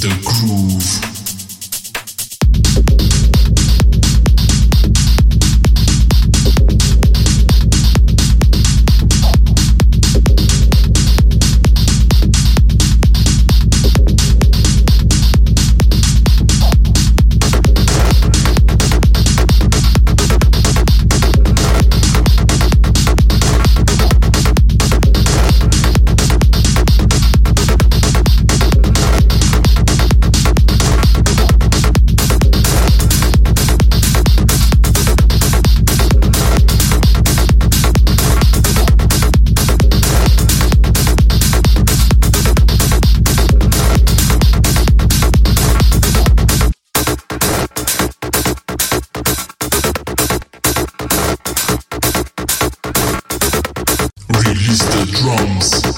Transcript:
the groove. Drums.